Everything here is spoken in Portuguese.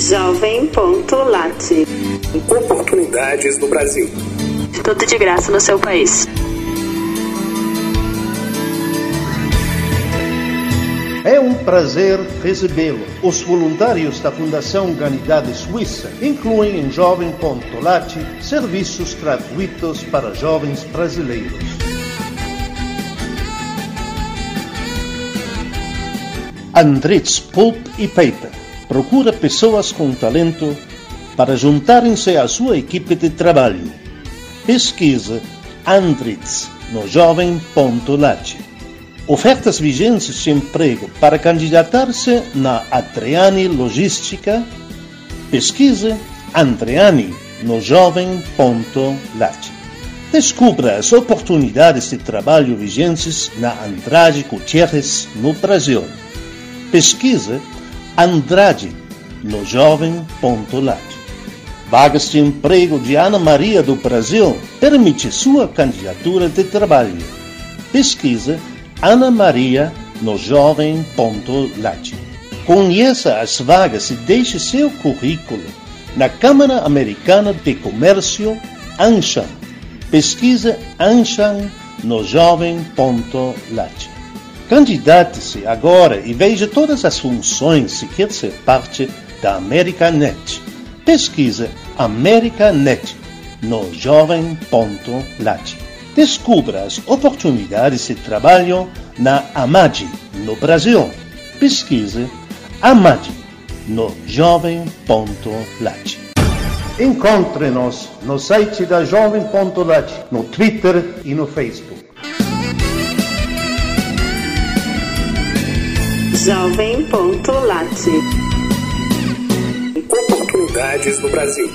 Jovem.lat. Oportunidades no Brasil. Tudo de graça no seu país. É um prazer recebê-lo. Os voluntários da Fundação Humanidade Suíça incluem em Jovem.lat serviços gratuitos para jovens brasileiros. Andritz Pulp e Paper procura pessoas com talento para juntarem-se à sua equipe de trabalho. Pesquisa Andritz no jovem.lat. Ofertas vigentes de emprego para candidatar-se na Adriani Logística. Pesquise Andriani no jovem.lat. Descubra as oportunidades de trabalho vigentes na Andrade Gutierrez, no Brasil. Pesquise Andrade no jovem.lat. Vagas de emprego de Ana Maria do Brasil permite sua candidatura de trabalho. Pesquise Ana Maria no jovem.lat. Conheça as vagas e deixe seu currículo na Câmara Americana de Comércio Anshan. Pesquisa Anshan no jovem.lat. Candidate-se agora e veja todas as funções se quer ser parte da AmericaNet. Pesquisa AmericaNet no jovem.lat. Descubra as oportunidades de trabalho na Amadi, no Brasil. Pesquise Amadi no jovem.lat. Encontre-nos no site da jovem.lat, no Twitter e no Facebook. Jovem.lat. Oportunidades no Brasil.